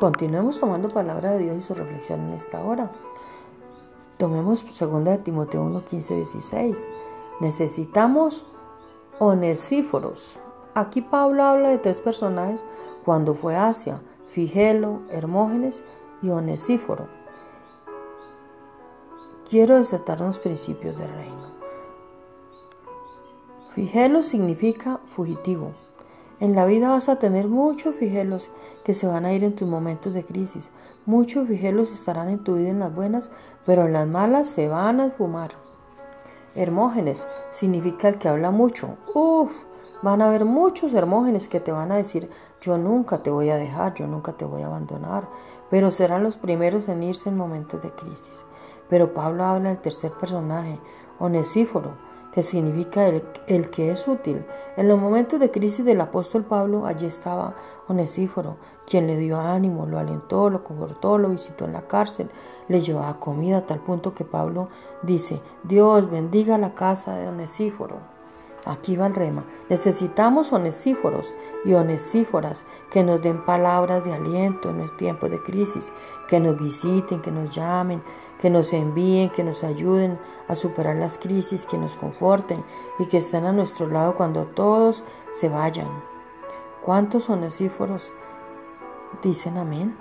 Continuemos tomando palabra de Dios y su reflexión en esta hora. Tomemos 2 de Timoteo 1, 15, 16. Necesitamos onesíforos. Aquí Pablo habla de tres personajes cuando fue Asia, Figelo, Hermógenes y Onesíforo. Quiero desatar unos principios del reino. Figelo significa fugitivo. En la vida vas a tener muchos figelos que se van a ir en tus momentos de crisis. Muchos figelos estarán en tu vida en las buenas, pero en las malas se van a esfumar. Hermógenes significa el que habla mucho. Uf, van a haber muchos hermógenes que te van a decir, yo nunca te voy a dejar, yo nunca te voy a abandonar, pero serán los primeros en irse en momentos de crisis. Pero Pablo habla del tercer personaje, Onesíforo que significa el, que es útil. En los momentos de crisis del apóstol Pablo, allí estaba Onesíforo, quien le dio ánimo, lo alentó, lo confortó, lo visitó en la cárcel, le llevaba comida a tal punto que Pablo dice, Dios bendiga la casa de Onesíforo. Aquí va el rema. Necesitamos onesíforos y onesíforas que nos den palabras de aliento en los tiempos de crisis, que nos visiten, que nos llamen, que nos envíen, que nos ayuden a superar las crisis, que nos conforten y que estén a nuestro lado cuando todos se vayan. ¿Cuántos onesíforos dicen amén?